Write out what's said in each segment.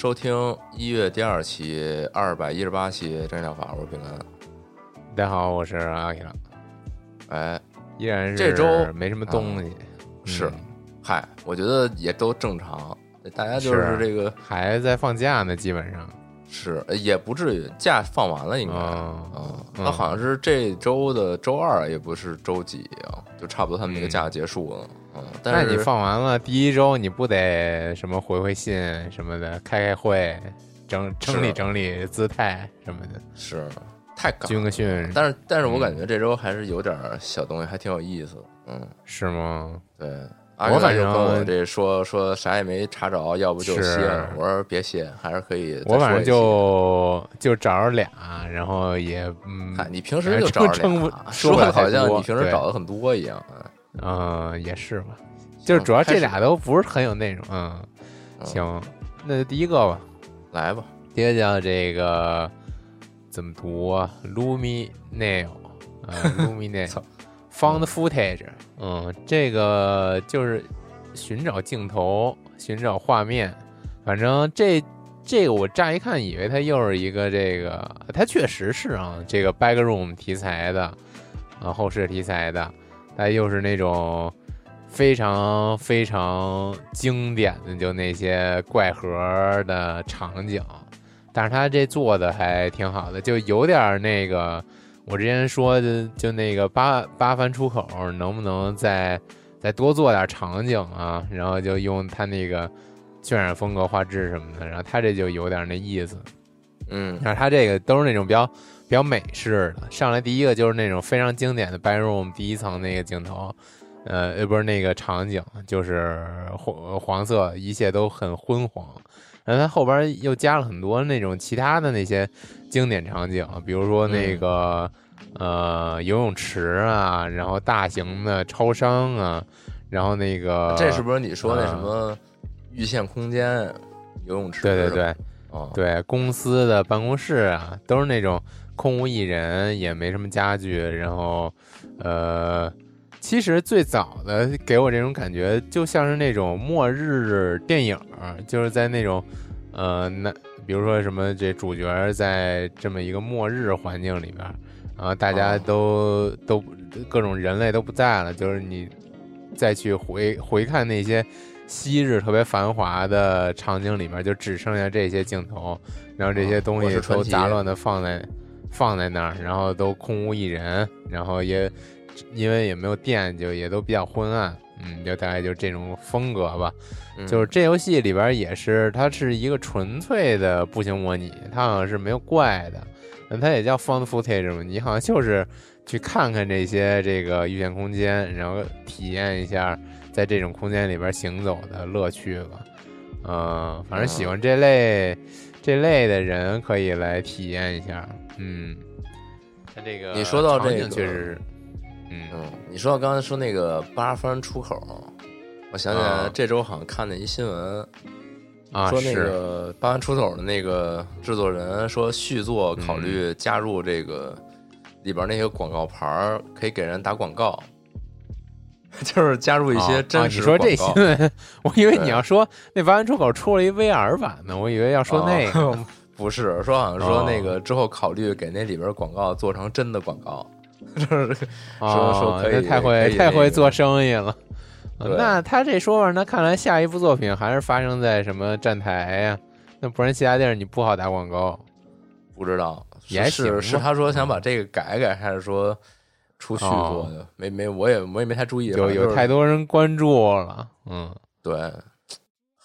收听一月第二期二百一十八期真疗法，我是平安。大家好，我是阿 K 哎，依然是这周没什么东西，是。嗯，嗨，我觉得也都正常，大家就是是。这个还在放假呢，基本上。是呃也不至于假放完了，应该。哦。嗯，嗯。那好像是这周的周二，也不是周几啊，就差不多他们那个嗯。假结束了。嗯，那但是你放完了第一周，你不得什么回回信什么的，开开会，整整理整理姿态什么的，是太赶了，军个训，但是但是我嗯感觉这周还是有点小东西，还挺有意思的。嗯，是吗？对，我反正跟我这说说啥也没查着，要不就歇了。我说别歇，还是可以。我反正就就找着俩，然后也嗯嗨，你平时就找着俩，说的好像你平时找的很多一样。嗯嗯也是吧，就是主要这俩都不是很有内容，嗯，嗯行，那就第一个吧，来吧，第一个叫这个怎么读啊？Luminail 啊，Luminail。Found footage，嗯，这个就是寻找镜头、寻找画面，反正这这个我乍一看以为它又是一个这个，它确实是啊，这个 backroom 题材的啊，后设题材的，它又是那种。非常非常经典的，就那些怪盒的场景，但是他这做的还挺好的，就有点那个我之前说的，就那个八八番出口，能不能再再多做点场景啊？然后就用他那个渲染风格、画质什么的，然后他这就有点那意思。嗯但是他这个都是那种比较比较美式的，上来第一个就是那种非常经典的 bedroom 第一层那个镜头，呃，呃不是那个场景，就是黄黄色，一切都很昏黄。然后它后边又加了很多那种其他的那些经典场景，比如说那个、呃游泳池啊，然后大型的超商啊，然后那个这是不是你说那呃什么预线空间游泳池？对对对，哦，对，公司的办公室啊，都是那种空无一人，也没什么家具，然后，呃，其实最早的给我这种感觉，就像是那种末日电影儿，就是在那种，呃，那比如说什么这主角在这么一个末日环境里边，然后大家哦。都、都各种人类都不在了，就是你再去回回看那些昔日特别繁华的场景里面，就只剩下这些镜头，然后这些东西都杂乱的放在放在那儿，然后都空无一人，然后也因为也没有电，就也都比较昏暗，嗯，就大概就这种风格吧。嗯就是这游戏里边也是，它是一个纯粹的步行模拟，它好像是没有怪的，那它也叫 found footage 嘛，你好像就是去看看这些这个遇见空间，然后体验一下在这种空间里边行走的乐趣吧。嗯，反正喜欢这类、这类的人可以来体验一下。嗯，他这个你说到这个确实是，嗯嗯，你说到刚才说那个八方出口，我想起来啊这周好像看了一新闻，啊说那个八番出口的那个制作人说续作考嗯虑加入这个里边那些广告牌儿，可以给人打广告，就是加入一些真实你说这新闻，我以为你要说那八元出口出了一 VR 版呢，我以为要说那个。哦不是说好像说哦那个之后考虑给那里边广告做成真的广告，就是说哦说可以那太会太会做生意了。那他这说法，那看来下一部作品还是发生在什么站台呀、那不然其他地儿你不好打广告。不知道也还是是他说想把这个改改，还是说出续作的？没没，我也我也没太注意，有有太多人关注了，嗯，对，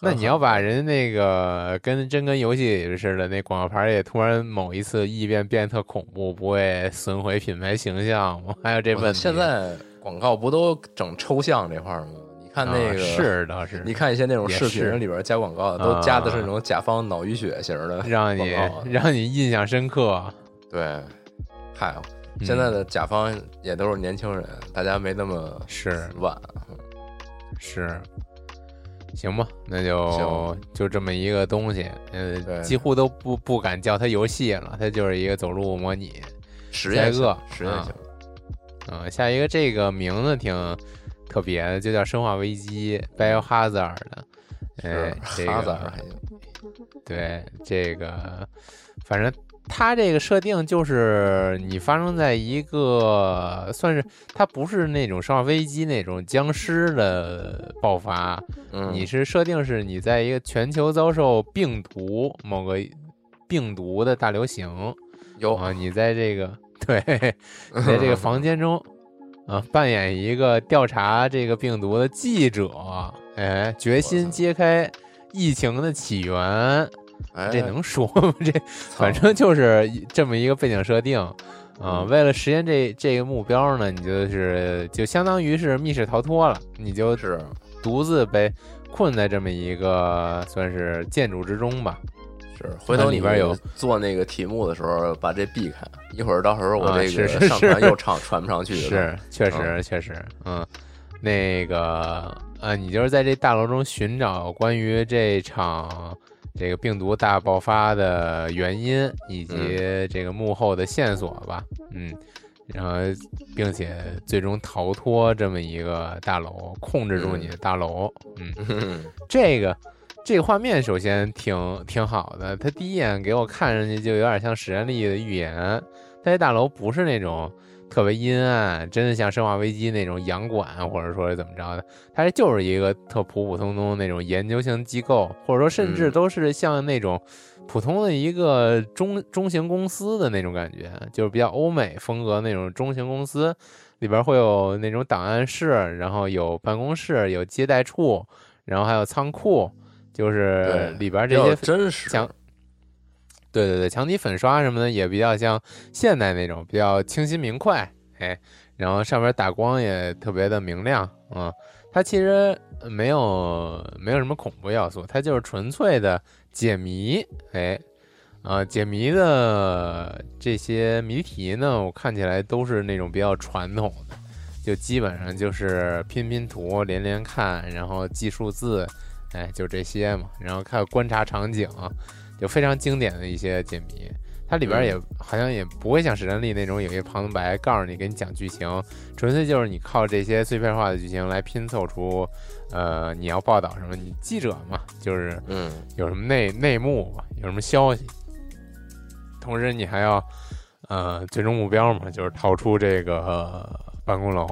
那 你要把人那个跟真跟游戏里似的，那广告牌也突然某一次异变变得特恐怖，不会损毁品牌形象吗？还有这问题。现在广告不都整抽象这块儿吗？你看那个、是倒是，你看一些那种视频里边加广告的，都加的是那种甲方脑淤血型的，让你让你印象深刻。对，嗨，现在的甲方也都是年轻人，大家没那么是晚，是。行吧，那就就这么一个东西，呃，几乎都不不敢叫它游戏了，它就是一个走路模拟实验个实验性。嗯，下一个这个名字挺特别的，就叫《生化危机》（Biohazard） 的，哎，这个对这个，反正。它这个设定就是你发生在一个算是它不是那种生化危机那种僵尸的爆发，你是设定是你在一个全球遭受病毒某个病毒的大流行，有啊，你在这个对，在这个房间中啊扮演一个调查这个病毒的记者，哎，决心揭开疫情的起源。这能说吗？这反正就是这么一个背景设定，啊，为了实现这这个目标呢，你就是就相当于是密室逃脱了，你就是独自被困在这么一个算是建筑之中吧。是，回头里边有做那个题目的时候，把这避开，一会儿到时候我这个上传又唱传不上去。是，确实确实，嗯，那个呃，你就是在这大楼中寻找关于这场。这个病毒大爆发的原因以及这个幕后的线索吧，嗯，然后并且最终逃脱这么一个大楼，控制住你的大楼，嗯，这个这个画面首先挺挺好的，它第一眼给我看上去就有点像史丹利的预言，但这大楼不是那种。特别阴暗，真的像《生化危机》那种洋馆，或者说是怎么着的？它这就是一个特普普通通那种研究型机构，或者说甚至都是像那种普通的一个中中型公司的那种感觉，就是比较欧美风格那种中型公司，里边会有那种档案室，然后有办公室，有接待处，然后还有仓库，就是里边这些真实。对对对，墙体粉刷什么的也比较像现代那种，比较清新明快，哎，然后上面打光也特别的明亮，嗯，它其实没有没有什么恐怖要素，它就是纯粹的解谜，哎，啊，解谜的这些谜题呢，我看起来都是那种比较传统的，就基本上就是拼拼图、连连看，然后记数字，哎，就这些嘛，然后看观察场景。就非常经典的一些解谜，它里边也好像也不会像史丹利那种有一个旁白告诉你给你讲剧情，纯粹就是你靠这些碎片化的剧情来拼凑出，呃，你要报道什么，你记者嘛，就是嗯，有什么内内幕嘛，有什么消息，同时你还要呃最终目标嘛，就是逃出这个办公楼，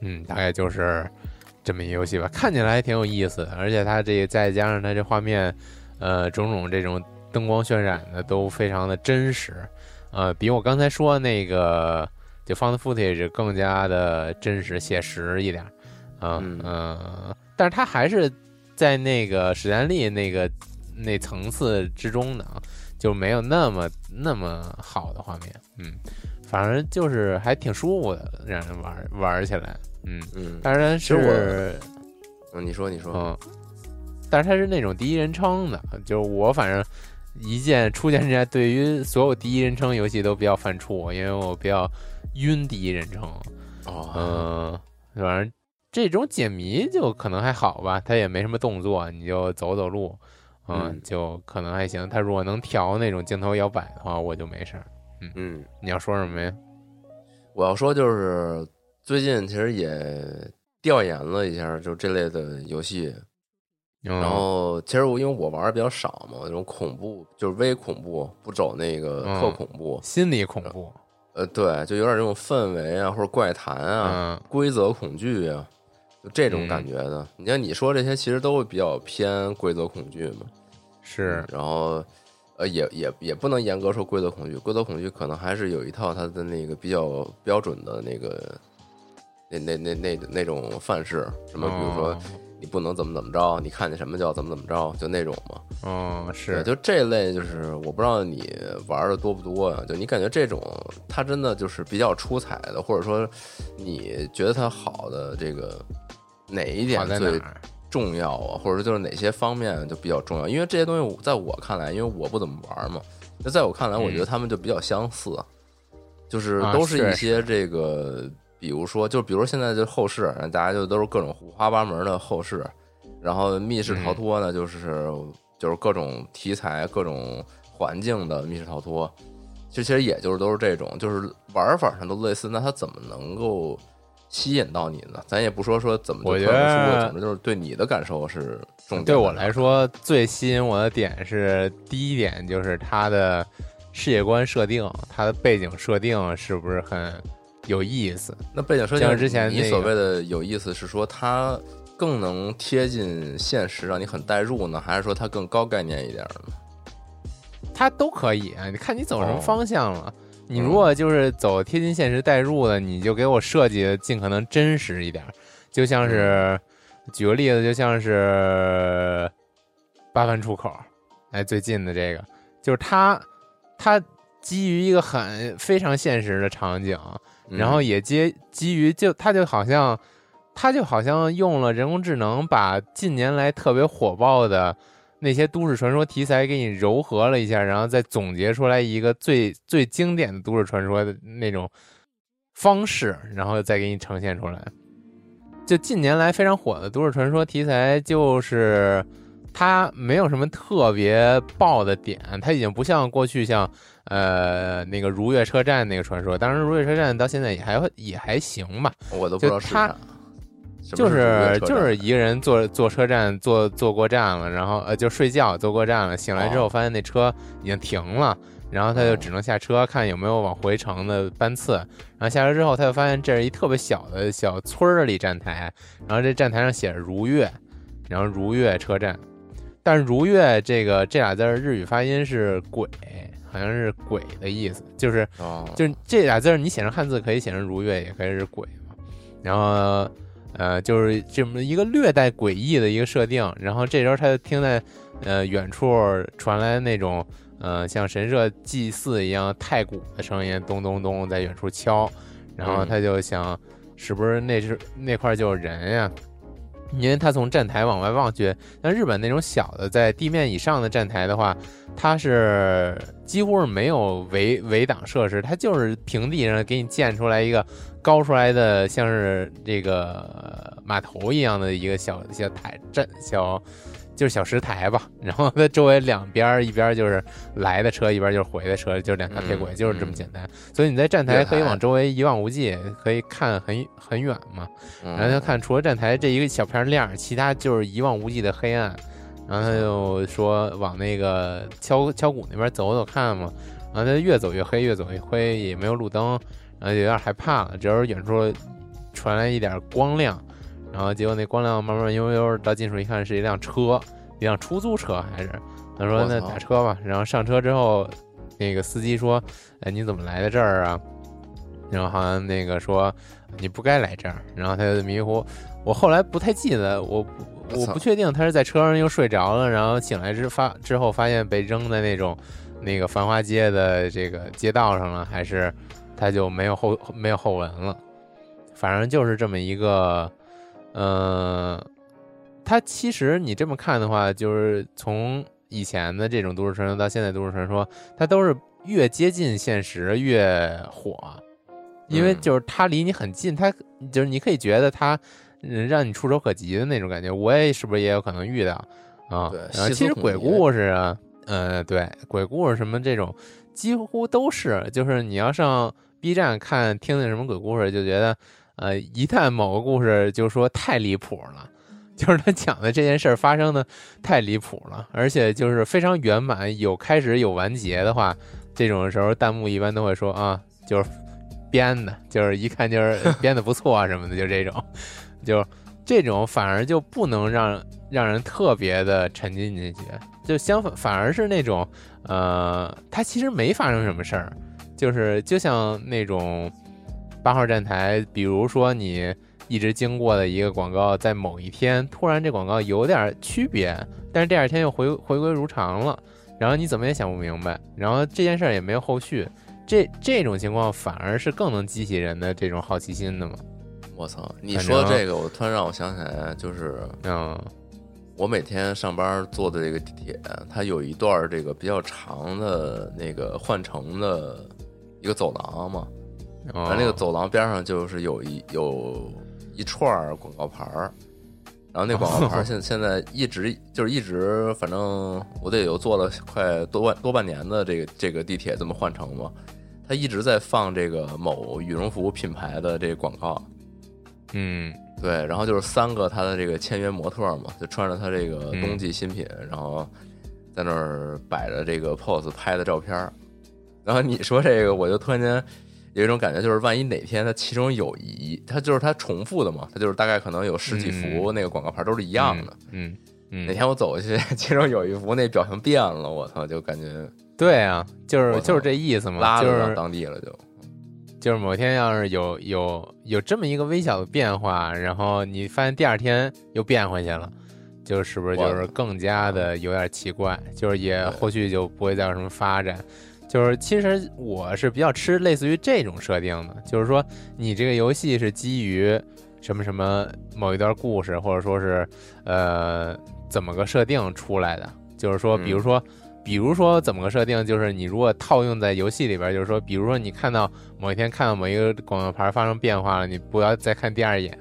嗯，大概就是这么一游戏吧，看起来还挺有意思的，而且它这再加上它这画面。呃，种种这种灯光渲染的都非常的真实，呃，比我刚才说那个就 found footage 更加的真实写实一点，嗯嗯，但是它还是在那个史丹利那个那层次之中的啊，就没有那么那么好的画面，嗯，反正就是还挺舒服的，让人玩玩起来，嗯嗯，当然是，嗯，你说你说，嗯。但是它是那种第一人称的，就是我反正一见初见之下，对于所有第一人称游戏都比较犯怵，因为我比较晕第一人称。哦，嗯，反正这种解谜就可能还好吧，它也没什么动作，你就走走路，嗯，就可能还行。它如果能调那种镜头摇摆的话，我就没事儿。嗯嗯，你要说什么呀？我要说就是最近其实也调研了一下，就这类的游戏。然后，其实我因为我玩的比较少嘛，那种恐怖就是微恐怖，不走那个特恐怖，心理恐怖。呃，对，就有点这种氛围啊，或者怪谈啊，规则恐惧啊，就这种感觉的。你像你说这些，其实都会比较偏规则恐惧嘛。是，然后，呃，也也也不能严格说规则恐惧，规则恐惧可能还是有一套它的那个比较标准的那个那那那那那种范式，什么比如说你不能怎么怎么着，你看见什么叫怎么怎么着，就那种嘛。嗯，是，就这类，就是我不知道你玩的多不多呀？就你感觉这种，它真的就是比较出彩的，或者说你觉得它好的这个哪一点最重要啊？或者说就是哪些方面就比较重要？因为这些东西在我看来，因为我不怎么玩嘛，那在我看来，我觉得他们就比较相似，就是都是一些这个，比如说，就比如现在就后世，大家就都是各种五花八门的后世，然后密室逃脱呢，就是。就是各种题材、各种环境的密室逃脱，就其实也就是都是这种，就是玩法上都类似。那它怎么能够吸引到你呢？咱也不说说怎么，我觉得总之就是对你的感受是重点。对我来说，最吸引我的点是第一点，就是它的世界观设定，它的背景设定是不是很有意思？那背景设定，像之前你所谓的有意思，是说它。更能贴近现实，让你很代入呢，还是说它更高概念一点呢？它都可以，你看你走什么方向了。你如果就是走贴近现实代入的，你就给我设计的尽可能真实一点。就像是举个例子，就像是八番出口，哎，最近的这个就是它，它基于一个很非常现实的场景，然后也基基于就它就好像。他就好像用了人工智能，把近年来特别火爆的那些都市传说题材给你糅合了一下，然后再总结出来一个最最经典的都市传说的那种方式，然后再给你呈现出来。就近年来非常火的都市传说题材，就是它没有什么特别爆的点，它已经不像过去像呃那个如月车站那个传说，当然如月车站到现在也还也还行吧，我都不知道是啥。就是就是一个人坐坐车站坐坐过站了，然后呃就睡觉坐过站了，醒来之后发现那车已经停了，然后他就只能下车看有没有往回程的班次，然后下车之后他就发现这是一特别小的小村儿里站台，然后这站台上写着如月，然后如月车站，但是如月这个这俩字日语发音是鬼，好像是鬼的意思，就是就是这俩字你写成汉字可以写成如月，也可以是鬼嘛，然后。呃，就是这么一个略带诡异的一个设定，然后这时候他就听在，呃，远处传来那种，呃，像神社祭祀一样太鼓的声音，咚咚咚在远处敲，然后他就想，是不是那是那块就有人呀？因为他从站台往外望去，像日本那种小的在地面以上的站台的话，它是几乎是没有围围挡设施，它就是平地上给你建出来一个。高出来的像是这个码头一样的一个小小台站小，就是小石台吧。然后它周围两边一边就是来的车，一边就是回的车，就是两条铁轨，就是这么简单。所以你在站台可以往周围一望无际，可以看很很远嘛。然后他看除了站台这一个小片亮，其他就是一望无际的黑暗。然后他就说往那个敲敲鼓那边走走看嘛。然后他越走越黑，越走越黑，也没有路灯。然后有点害怕了，只是远处传来一点光亮，然后结果那光亮慢慢悠悠到近处一看，是一辆车，一辆出租车还是？他说那打车吧。然后上车之后，那个司机说：“哎，你怎么来的这儿啊？”然后好像那个说：“你不该来这儿。”然后他就迷糊。我后来不太记得，我我不确定他是在车上又睡着了，然后醒来之发之后发现被扔在那种那个繁华街的这个街道上了，还是？他就没有后没有后文了，反正就是这么一个，嗯，它其实你这么看的话，就是从以前的这种都市传说到现在都市传说，它都是越接近现实越火，因为就是它离你很近，它就是你可以觉得它让你触手可及的那种感觉。我也是不是也有可能遇到啊？然后其实鬼故事啊，嗯，对，鬼故事什么这种几乎都是，就是你要上。B 站看听那什么鬼故事，就觉得，呃，一旦某个故事就说太离谱了，就是他讲的这件事儿发生的太离谱了，而且就是非常圆满，有开始有完结的话，这种时候弹幕一般都会说啊，就是编的，就是一看就是 编的不错啊什么的，就这种，就这种反而就不能让让人特别的沉浸进去，就相反，反而是那种，呃，他其实没发生什么事儿。就是就像那种八号站台，比如说你一直经过的一个广告，在某一天突然这广告有点区别，但是第二天又回回归如常了，然后你怎么也想不明白，然后这件事儿也没有后续，这这种情况反而是更能激起人的这种好奇心的嘛。我操！你说这个，我突然让我想起来，就是嗯，我每天上班坐的这个地铁，它有一段这个比较长的那个换乘的一个走廊嘛，然后那个走廊边上就是有一有一串广告牌儿，然后那广告牌 现现在一直就是一直，反正我得有坐了快多半多半年的这个这个地铁这么换乘嘛，它一直在放这个某羽绒服品牌的这个广告。嗯，对，然后就是三个他的这个签约模特嘛，就穿着他这个冬季新品，然后在那儿摆着这个 pose 拍的照片儿。然后你说这个，我就突然间有一种感觉，就是万一哪天它其中有一，它就是它重复的嘛，它就是大概可能有十几幅那个广告牌都是一样的。嗯嗯，哪天我走过去，其中有一幅那表情变了，我操，就感觉对啊，就是就是这意思嘛，拉到当地了就。就是某天要是有有有这么一个微小的变化，然后你发现第二天又变回去了，就是不是就是更加的有点奇怪？就是也后续就不会再有什么发展。就是其实我是比较吃类似于这种设定的，就是说你这个游戏是基于什么什么某一段故事，或者说是呃怎么个设定出来的？就是说，比如说。比如说怎么个设定，就是你如果套用在游戏里边，就是说，比如说你看到某一天看到某一个广告牌发生变化了，你不要再看第二眼，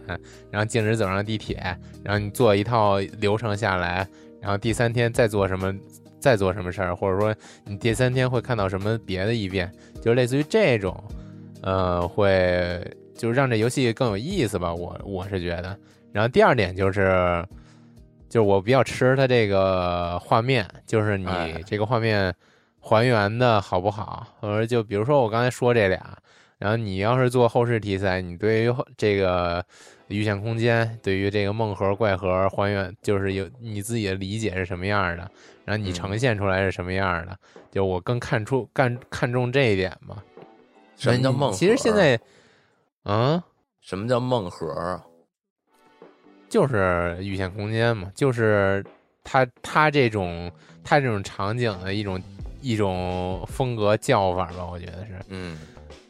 然后径直走上地铁，然后你做一套流程下来，然后第三天再做什么，再做什么事儿，或者说你第三天会看到什么别的异变，就类似于这种，呃，会就是让这游戏更有意思吧，我我是觉得。然后第二点就是。就是我比较吃它这个画面，就是你这个画面还原的好不好？或者就比如说我刚才说这俩，然后你要是做后世题材，你对于这个预想空间，对于这个梦盒怪盒还原，就是有你自己的理解是什么样的，然后你呈现出来是什么样的？就我更看出看看重这一点嘛。什么叫梦？其实现在，嗯，什么叫梦盒啊？就是预限空间嘛，就是它它这种它这种场景的一种一种风格叫法吧，我觉得是，嗯，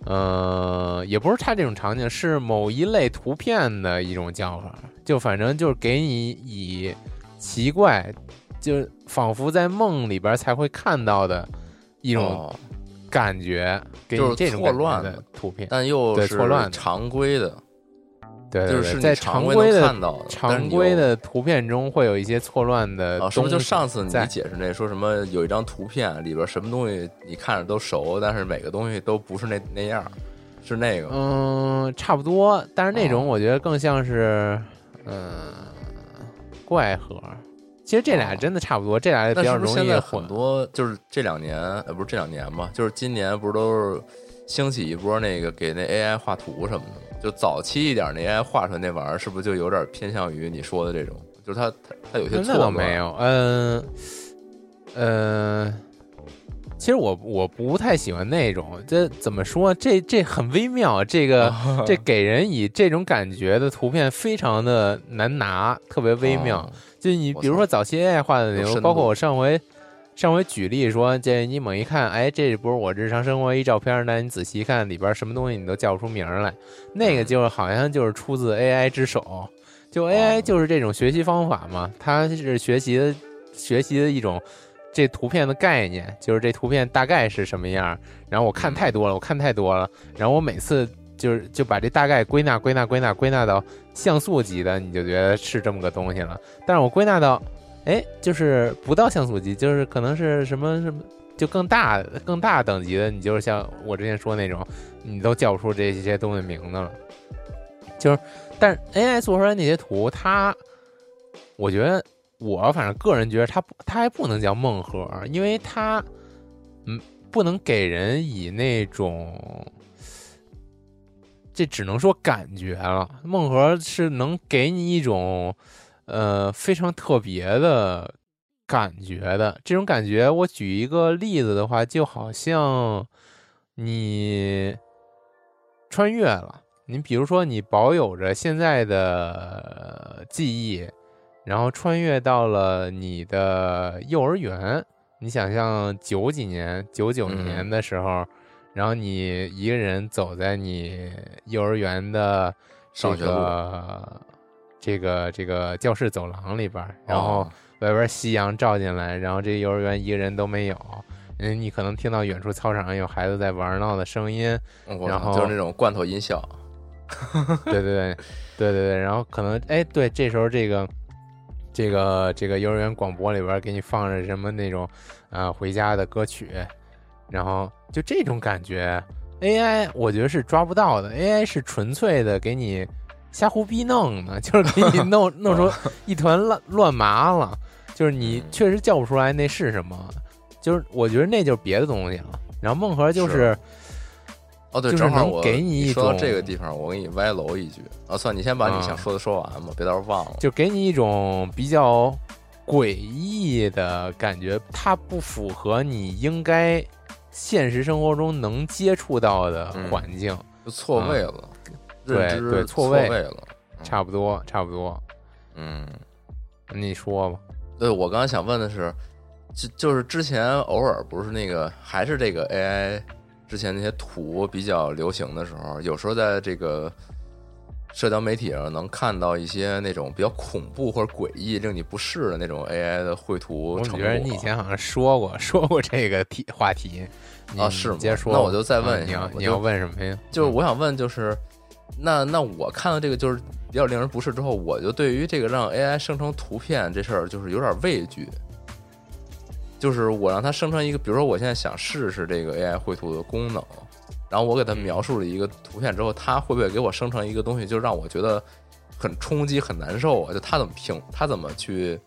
呃，也不是它这种场景，是某一类图片的一种叫法，就反正就是给你以奇怪，就仿佛在梦里边才会看到的一种感觉，给你这种错乱的图片，但又是错乱常规的。对，就是在常规的常规的图片中会有一些错乱的。啊，是不是就上次你解释那说什么有一张图片里边什么东西你看着都熟，但是每个东西都不是那那样，是那个？嗯，差不多。但是那种我觉得更像是嗯怪盒。其实这俩真的差不多，这俩比较容易很多就是这两年，呃，不是这两年吧？就是今年不是都是兴起一波那个给那 AI 画图什么的。就早期一点那 AI 画出来那玩意儿，是不是就有点偏向于你说的这种？就是它它它有些错倒。没有，嗯嗯，其实我我不太喜欢那种。这怎么说？这这很微妙。这个这给人以这种感觉的图片非常的难拿，特别微妙。就你比如说早期 AI 画的那种，包括我上回。上回举例说，这你猛一看，哎，这不是我日常生活一照片，那你仔细看里边什么东西，你都叫不出名来。那个就是好像就是出自 AI 之手，就 AI 就是这种学习方法嘛，它是学习的学习的一种这图片的概念，就是这图片大概是什么样。然后我看太多了，我看太多了，然后我每次就是就把这大概归纳归纳归纳归纳到像素级的，你就觉得是这么个东西了。但是我归纳到。哎，就是不到像素级，就是可能是什么什么，就更大更大等级的，你就是像我之前说那种，你都叫不出这些东西名字了。就是，但是 AI 做出来那些图，它，我觉得我反正个人觉得它不它还不能叫梦盒，因为它，嗯，不能给人以那种，这只能说感觉了。梦盒是能给你一种。呃，非常特别的感觉的这种感觉，我举一个例子的话，就好像你穿越了，你比如说，你保有着现在的记忆，然后穿越到了你的幼儿园。你想象九几年、九九年的时候，然后你一个人走在你幼儿园的这个这个这个教室走廊里边，然后外边夕阳照进来，然后这幼儿园一个人都没有，嗯，你可能听到远处操场上有孩子在玩闹的声音，然后就是那种罐头音效。对 对 对，对对对，然后可能哎，对，这时候这个。这个这个幼儿园广播里边给你放着什么那种啊回家的歌曲，然后就这种感觉，AI 我觉得是抓不到的，AI 是纯粹的给你瞎胡逼弄呢，就是给你弄弄出一团乱乱麻了，就是你确实叫不出来那是什么，就是我觉得那就是别的东西了。然后梦盒就是。哦，对，正好我给你一说这个地方，我给你歪楼一句啊，算你先把你想说的说完吧，别到时候忘了。就给你一种比较诡异的感觉，它不符合你应该现实生活中能接触到的环境，就错位了。对对，错位了，差不多差不多。嗯，你说吧。对，我刚才想问的是，就就是之前偶尔不是那个，还是这个 AI。之前那些图比较流行的时候，有时候在这个社交媒体上能看到一些那种比较恐怖或者诡异、令你不适的那种 AI 的绘图。我觉得你以前好像说过 说过这个题话题啊，是吗？接着说，那我就再问一下，你要问什么呀？就是我想问，就是那那我看到这个就是比较令人不适之后，我就对于这个让 AI 生成图片这事儿就是有点畏惧。就是我让它生成一个，比如说我现在想试试这个 AI 绘图的功能，然后我给它描述了一个图片之后，它会不会给我生成一个东西，就让我觉得很冲击、很难受啊？就它怎么评，它怎么去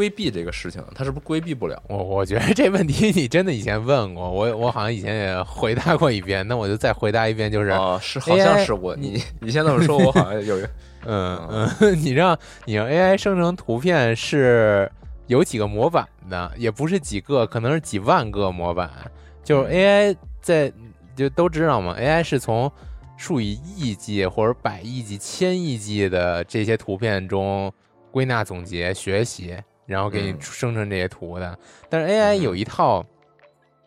规避这个事情？他是不是规避不了？我我觉得这问题你真的以前问过我，我好像以前也回答过一遍，那我就再回答一遍，就是啊，是好像是我你你先这么说，我好像有嗯 嗯，你让你让 AI 生成图片是。有几个模板的，也不是几个，可能是几万个模板。就是 AI 在就都知道嘛，AI 是从数以亿计或者百亿计、千亿计的这些图片中归纳总结学习，然后给你生成这些图的。但是 AI 有一套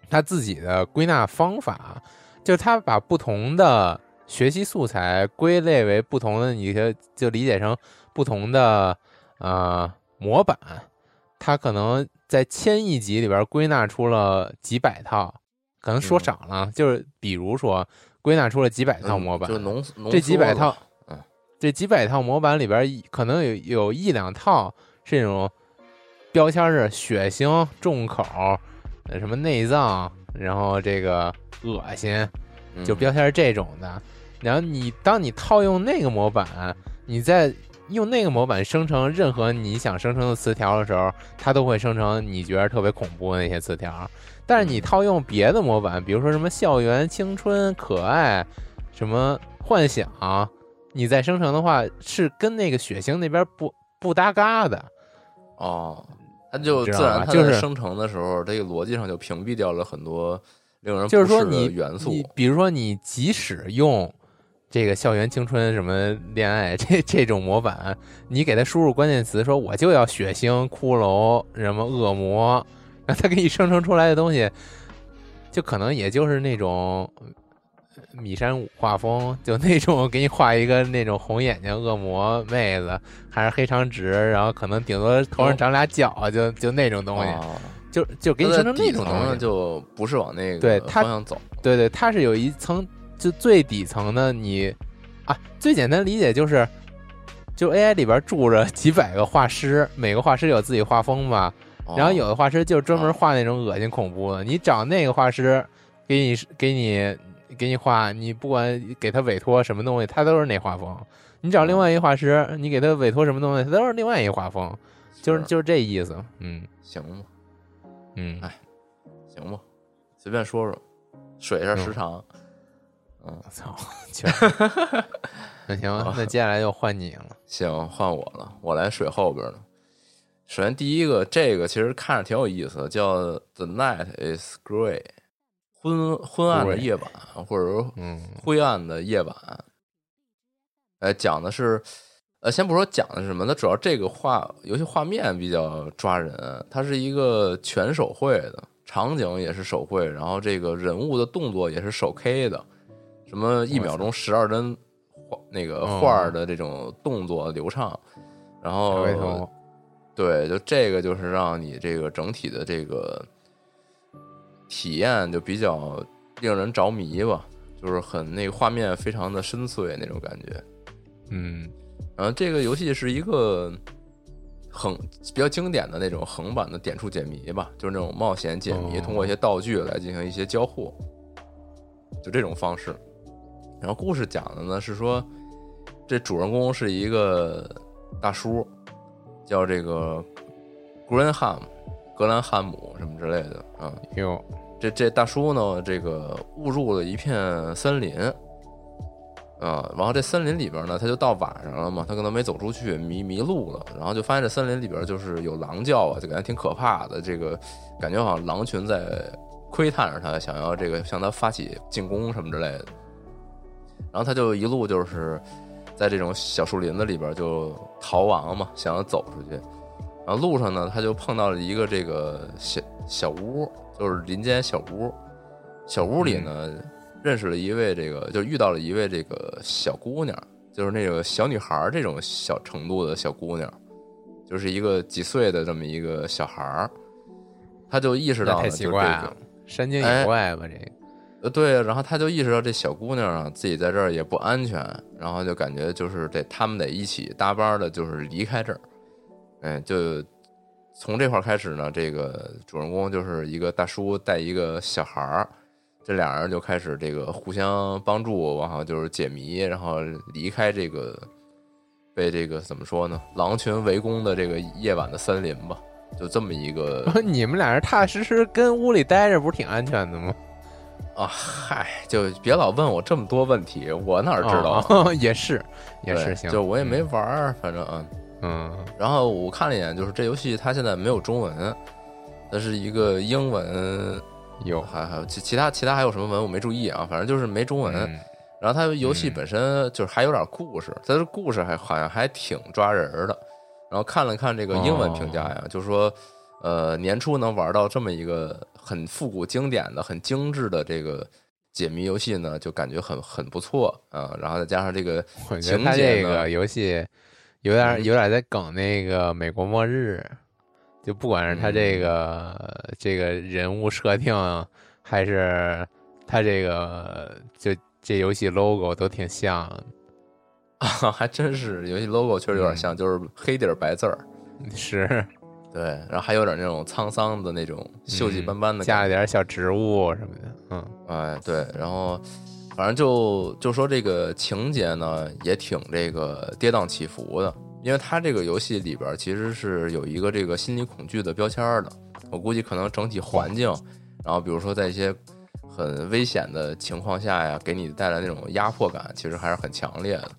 它自己的归纳方法，就是它把不同的学习素材归类为不同的，你就就理解成不同的呃模板。它可能在千亿级里边归纳出了几百套，可能说少了，就是比如说归纳出了几百套模板，就浓这几百套，这几百套模板里边可能有有一两套是那种标签是血腥、重口、什么内脏，然后这个恶心，就标签是这种的。然后你当你套用那个模板，你在。用那个模板生成任何你想生成的词条的时候，它都会生成你觉得特别恐怖的那些词条。但是你套用别的模板，比如说什么校园、青春、可爱、什么幻想，你再生成的话，是跟那个血腥那边不不搭嘎的。哦，它就自然它在生成的时候，这个逻辑上就屏蔽掉了很多令人就是说你元素。比如说你即使用。这个校园青春什么恋爱这 这种模板，你给他输入关键词，说我就要血腥、骷髅、什么恶魔，那他给你生成出来的东西，就可能也就是那种米山舞画风，就那种给你画一个那种红眼睛恶魔妹子，还是黑长直，然后可能顶多头上长俩角，就就那种东西，就就给你生成那种东西，就不是往那个方向走。对对，它是有一层。就最底层的你，啊，最简单理解就是，就 AI 里边住着几百个画师，每个画师有自己画风吧。然后有的画师就专门画那种恶心恐怖的，你找那个画师给你给你给你画，你不管给他委托什么东西，他都是那画风。你找另外一个画师，你给他委托什么东西，他都是另外一个画风。就是就是这意思。嗯，行吧。嗯，哎，行吧，随便说说，水一下时长。嗯，操！那 行，那接下来就换你了。行，换我了，我来水后边了。首先，第一个，这个其实看着挺有意思的，叫《The Night Is Grey》，昏昏暗的夜晚，或者说灰暗的夜晚。哎，讲的是，呃，先不说讲的是什么，它主要这个画游戏画面比较抓人，它是一个全手绘的，场景也是手绘，然后这个人物的动作也是手 K 的，什么一秒钟十二帧画那个画的这种动作流畅，然后对，就这个就是让你这个整体的这个体验就比较令人着迷吧，就是很那个画面非常的深邃那种感觉。嗯，然后这个游戏是一个横比较经典的那种横版的点触解谜吧，就是那种冒险解谜，通过一些道具来进行一些交互，就这种方式。然后故事讲的呢是说，这主人公是一个大叔，叫这个 Greenham 格兰汉姆什么之类的啊。哟，这这大叔呢，这个误入了一片森林。啊，然后这森林里边呢，他就到晚上了嘛，他可能没走出去，迷迷路了，然后就发现这森林里边就是有狼叫啊，就感觉挺可怕的，这个感觉好像狼群在窥探着他，想要这个向他发起进攻什么之类的。然后他就一路就是在这种小树林子里边就逃亡嘛，想要走出去。然后路上呢，他就碰到了一个这个小小屋，就是林间小屋，小屋里呢。认识了一位这个，就遇到了一位这个小姑娘，就是那个小女孩这种小程度的小姑娘，就是一个几岁的这么一个小孩儿，他就意识到太奇怪了，山间野怪吧这个，呃对，然后他就意识到这小姑娘啊自己在这儿也不安全，然后就感觉就是得他们得一起搭班的，就是离开这儿，哎，就从这块开始呢，这个主人公就是一个大叔带一个小孩儿。这俩人就开始这个互相帮助，然后就是解谜，然后离开这个被这个怎么说呢？狼群围攻的这个夜晚的森林吧，就这么一个。你们俩人踏踏实实跟屋里待着，不是挺安全的吗？啊，嗨，就别老问我这么多问题，我哪知道？也是，也是，行，就我也没玩儿，反正嗯嗯。然后我看了一眼，就是这游戏它现在没有中文，它是一个英文。有，还还有其其他其他还有什么文我没注意啊，反正就是没中文。然后它游戏本身就是还有点故事，它的故事还好像还挺抓人的。然后看了看这个英文评价呀，就是说，呃，年初能玩到这么一个很复古经典的、很精致的这个解谜游戏呢，就感觉很很不错啊。然后再加上这个情节这个游戏有点有点在梗那个美国末日。就不管是他这个这个人物设定，还是他这个就这游戏 logo 都挺像啊，还真是游戏 logo 确实有点像，就是黑底儿白字儿，是，对，然后还有点那种沧桑的那种锈迹斑斑的，加了点小植物什么的，嗯，哎，对，然后反正就就说这个情节呢，也挺这个跌宕起伏的。因为它这个游戏里边其实是有一个这个心理恐惧的标签的，我估计可能整体环境，然后比如说在一些很危险的情况下呀，给你带来那种压迫感，其实还是很强烈的。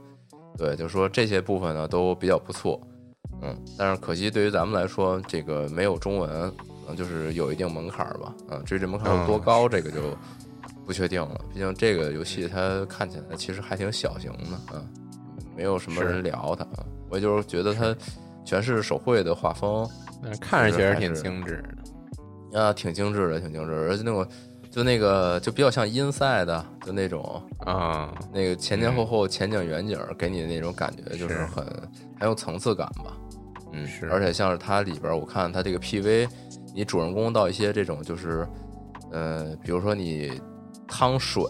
对，就说这些部分呢都比较不错，嗯，但是可惜对于咱们来说，这个没有中文，嗯，就是有一定门槛吧，嗯，至于这门槛有多高，这个就不确定了。毕竟这个游戏它看起来其实还挺小型的，嗯，没有什么人聊它啊。我就是觉得它全是手绘的画风，看着确实挺精致的啊，挺精致的，挺精致，而且那种就那个就比较像 inside 的，就那种啊，那个前前后后前景远景给你的那种感觉，就是很很有层次感吧。嗯，是，而且像是它里边，我看它这个 PV，你主人公到一些这种就是，呃，比如说你趟水，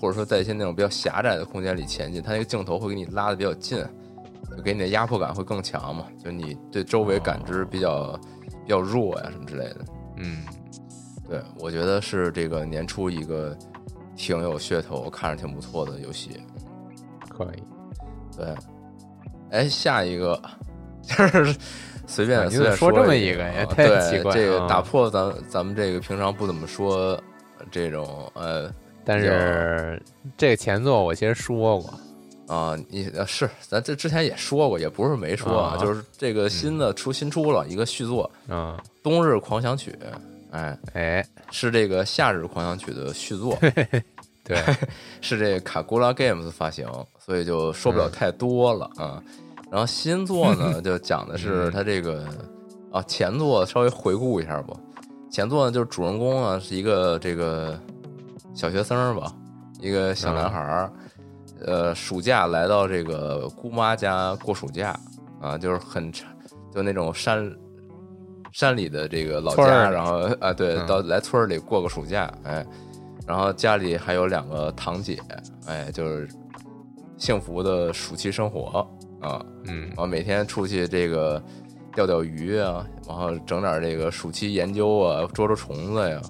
或者说在一些那种比较狭窄的空间里前进，它那个镜头会给你拉的比较近。就给你的压迫感会更强嘛？就你对周围感知比较比较弱呀，什么之类的。嗯，对，我觉得是这个年初一个挺有噱头、看着挺不错的游戏。可以。对。哎，下一个就是 随便随便说这么一个也太奇怪了。这个打破咱咱们这个平常不怎么说这种呃，但是这个前作我其实说过。啊，你是咱这之前也说过，也不是没说啊，就是这个新的出新出了一个续作啊，《冬日狂想曲》哎哎，是这个《夏日狂想曲》的续作，对，是这卡古拉 Games 发行，所以就说不了太多了啊。然后新作呢，就讲的是他这个啊前作稍微回顾一下吧。前作呢，就是主人公啊是一个这个小学生吧，一个小男孩儿，呃，暑假来到这个姑妈家过暑假啊，就是很就那种山山里的这个老家，然后啊对，到来村里过个暑假，哎，然后家里还有两个堂姐，哎，就是幸福的暑期生活。啊，嗯，然后每天出去这个钓钓鱼啊，然后整点这个暑期研究啊，捉捉虫子呀，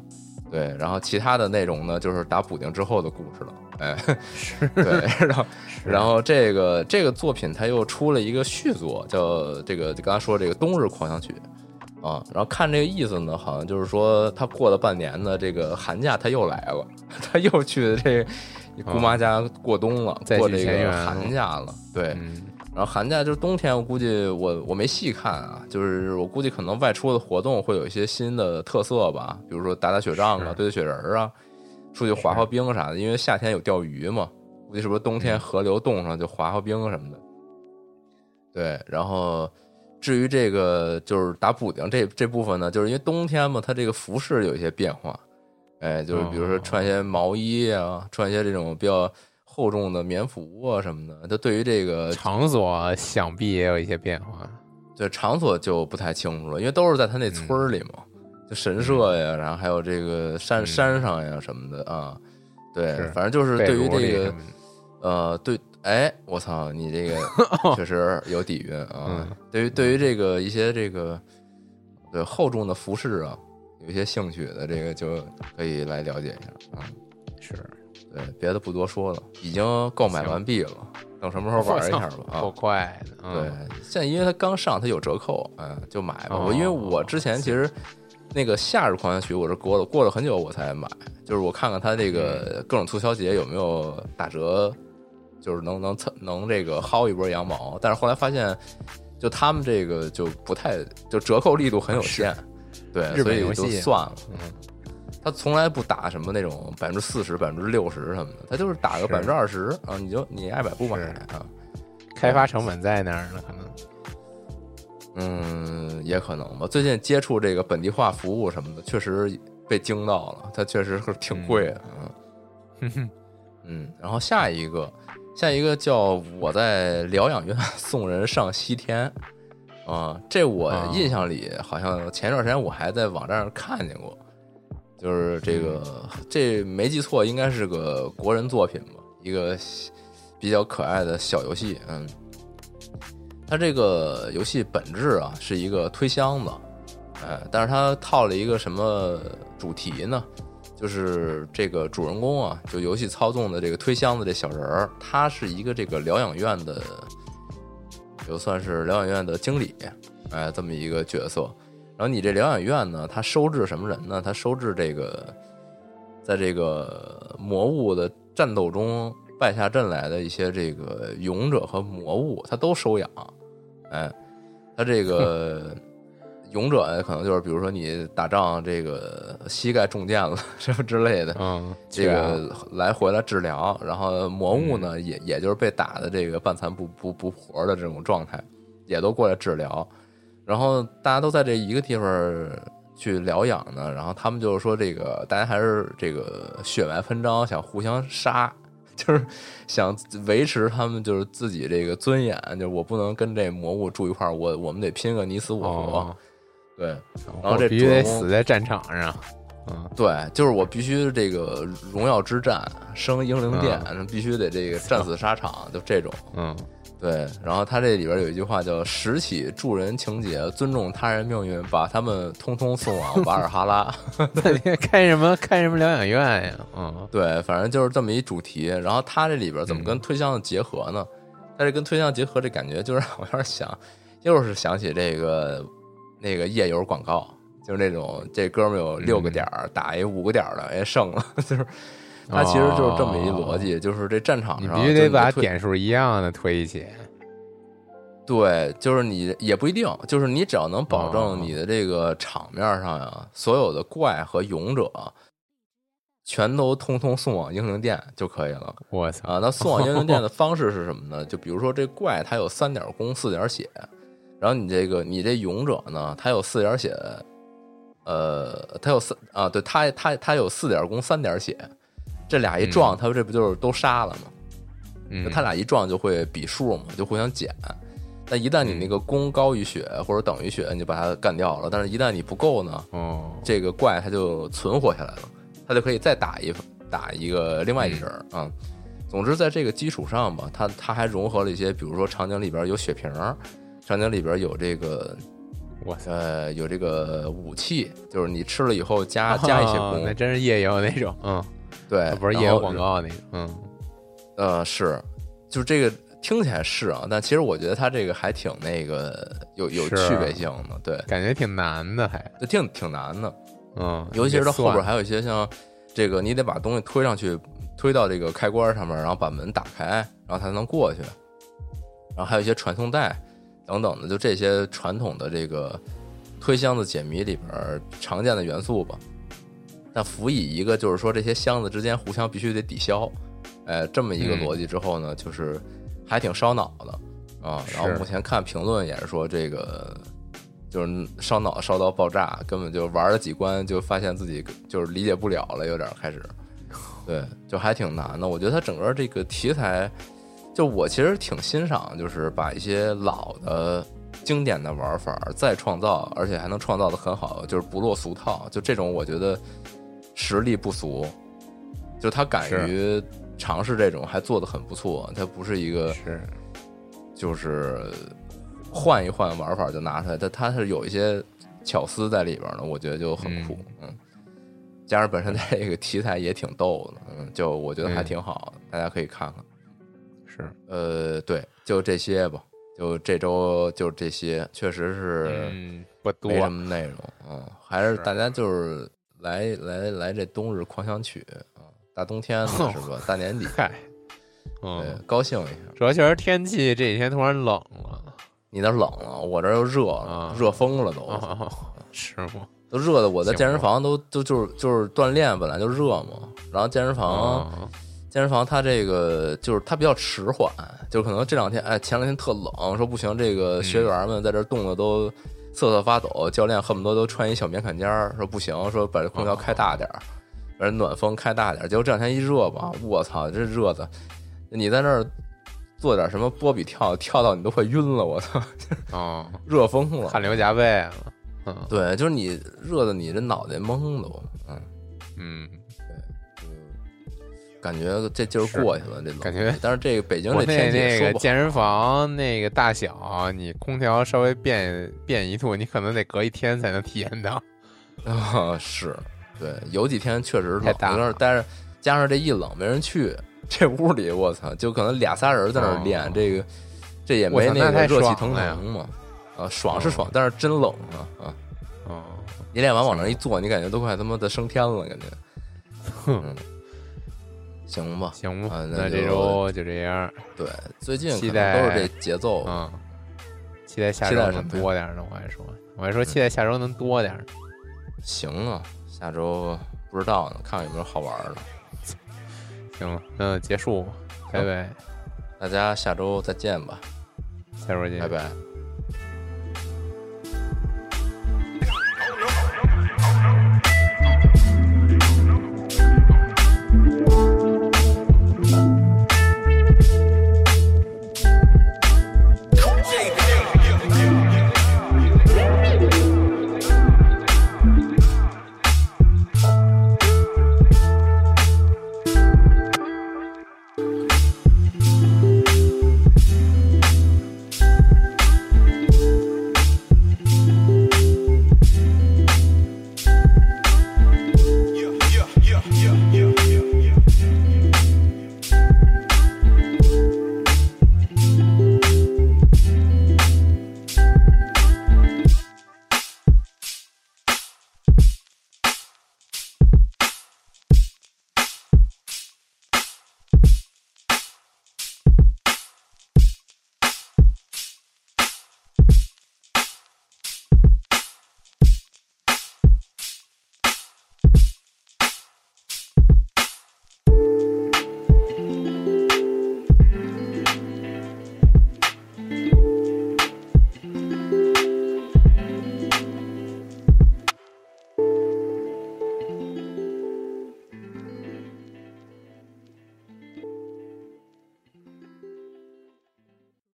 对，然后其他的内容呢，就是打补丁之后的故事了，哎，是，对，然后然后这个这个作品它又出了一个续作，叫这个刚才说这个冬日狂想曲啊，然后看这个意思呢，好像就是说他过了半年的这个寒假他又来了，他又去这姑妈家过冬了，过这个寒假了，对。然后寒假就是冬天，我估计我我没细看啊，就是我估计可能外出的活动会有一些新的特色吧，比如说打打雪仗啊，堆堆雪人啊，出去滑滑冰啥的。因为夏天有钓鱼嘛，估计是不是冬天河流冻上就滑滑冰什么的。对，然后至于这个就是打补丁这这部分呢，就是因为冬天嘛，它这个服饰有一些变化，哎，就是比如说穿一些毛衣啊，穿一些这种比较。厚重的棉服啊什么的，它对于这个场所想必也有一些变化。对场所就不太清楚了，因为都是在他那村里嘛，就神社呀，然后还有这个山山上呀什么的啊。对，反正就是对于这个，呃，对，哎，我操，你这个 确实有底蕴啊。对于对于这个一些这个对厚重的服饰啊，有一些兴趣的，这个就可以来了解一下啊。是。对，别的不多说了，已经购买完毕了。等什么时候玩一下吧？啊，够快的。对，现在因为它刚上，它有折扣，嗯，就买吧。我因为我之前其实那个夏日狂想曲，我是过了过了很久我才买，就是我看看它这个各种促销节有没有打折，就是能能能这个薅一波羊毛。但是后来发现，就他们这个就不太，就折扣力度很有限。对，所以就算了。嗯。他从来不打什么那种百分之四十、百分之六十什么的，他就是打个百分之二十啊，你就你爱买不买啊？开发成本在那儿呢，可能，嗯，也可能吧。最近接触这个本地化服务什么的，确实被惊到了，它确实是挺贵的啊。嗯，然后下一个，下一个叫我在疗养院送人上西天啊，这我印象里好像前段时间我还在网站上看见过。就是这个，这没记错，应该是个国人作品吧？一个比较可爱的小游戏。嗯，它这个游戏本质啊是一个推箱子，哎，但是它套了一个什么主题呢？就是这个主人公啊，就游戏操纵的这个推箱子这小人儿，他是一个这个疗养院的，就算是疗养院的经理，哎，这么一个角色。然后你这疗养院呢？它收治什么人呢？它收治这个，在这个魔物的战斗中败下阵来的一些这个勇者和魔物，它都收养。哎，它这个 勇者可能就是比如说你打仗这个膝盖中箭了什么之类的，嗯，这个来回来治疗。然后魔物呢，也也就是被打的这个半残不不不活的这种状态，也都过来治疗。然后大家都在这一个地方去疗养呢，然后他们就是说这个大家还是这个血脉喷张，想互相杀，就是想维持他们就是自己这个尊严，就是我不能跟这魔物住一块儿，我我们得拼个你死我。活，对，然后这必须得死在战场上，嗯，对，就是我必须这个荣耀之战，升英灵殿，必须得这个战死沙场，就这种，嗯。对，然后他这里边有一句话叫“拾起助人情节，尊重他人命运，把他们通通送往瓦尔哈拉 ”。开什么开什么疗养院呀？嗯，对，反正就是这么一主题。然后他这里边怎么跟推箱子结合呢？他这跟推箱结合这感觉，就让我有点想，又是想起这个那个夜游广告，就是那种这哥们有六个点儿打一五个点儿的，哎，胜了，就是。它其实就是这么一逻辑，就是这战场上你必须得把点数一样的推一起。对，就是你也不一定，就是你只要能保证你的这个场面上呀，所有的怪和勇者全都通通送往英灵殿就可以了。我操啊！那送往英灵殿的 方式是什么呢？就比如说这怪它有三点攻四点血，然后你这个你这勇者呢，他有四点血，呃，他有四啊，对他他他有四点攻三点血，这俩一撞，他这不就是都杀了吗？嗯，他俩一撞就会比数嘛，就互相减。但一旦你那个攻高于血或者等于血，你就把它干掉了。但是，一旦你不够呢，哦，这个怪它就存活下来了，它就可以再打一打一个另外一人啊。总之，在这个基础上吧，它它还融合了一些，比如说场景里边有血瓶，场景里边有这个，哇塞，呃，有这个武器，就是你吃了以后加加一些攻，那真是夜游那种，嗯，对，不是夜游广告那个，嗯，呃，是，就这个。听起来是啊，但其实我觉得它这个还挺那个有有趣味性的，对，感觉挺难的，还就挺挺难的，嗯，尤其是它后边还有一些像这个，你得把东西推上去，推到这个开关上面，然后把门打开，然后才能过去，然后还有一些传送带等等的，就这些传统的这个推箱子解谜里边常见的元素吧。但辅以一个就是说这些箱子之间互相必须得抵消，哎，这么一个逻辑之后呢，就是。还挺烧脑的啊，然后目前看评论也是说这个就是烧脑烧到爆炸，根本就玩了几关就发现自己就是理解不了了，有点开始，对，就还挺难的。我觉得它整个这个题材，就我其实挺欣赏，就是把一些老的经典的玩法再创造，而且还能创造的很好，就是不落俗套。就这种我觉得实力不俗，就他敢于。尝试这种还做的很不错，他不是一个是，就是换一换玩法就拿出来，但他是有一些巧思在里边的，我觉得就很酷，嗯，加上本身这个题材也挺逗的，嗯，就我觉得还挺好的，大家可以看看。是，呃，对，就这些吧，就这周就这些，确实是不多什么内容，嗯，还是大家就是来来来这冬日狂想曲啊。大冬天的是吧？大年底，嗨，嗯，高兴一下。主要确实天气这几天突然冷了，你那冷了，我这又热了，热疯了都。是吗？都热的，我在健身房都都就是就是锻炼，本来就热嘛。然后健身房，健身房它这个就是它比较迟缓，就可能这两天哎前两天特冷，说不行，这个学员们在这冻的都瑟瑟发抖，教练恨不得都穿一小棉坎肩儿，说不行，说把这空调开大点儿。而暖风开大点儿，结果这两天一热吧，我操，这热的，你在那儿做点什么波比跳，跳到你都快晕了，我操！哦，热疯了，汗流浃背了。嗯，对，就是你热的，你这脑袋懵的，嗯嗯，对，感觉这劲儿过去了，这感觉。但是这个北京这天气，那个健身房那个大小，你空调稍微变变一度，你可能得隔一天才能体验到。啊，是。对，有几天确实冷，在那儿待着，加上这一冷没人去，这屋里我操，就可能俩仨人在那儿练，这个这也没那个热气腾腾嘛，啊，爽是爽，但是真冷啊啊！哦，你练完往那一坐，你感觉都快他妈的升天了，感觉。哼，行吧，行吧，那这周就这样。对，最近期待都是这节奏啊。期待下周能多点呢，我还说，我还说期待下周能多点。行啊。下周不知道呢，看看有没有好玩的。行了，那结束，拜拜，大家下周再见吧，下周见，拜拜。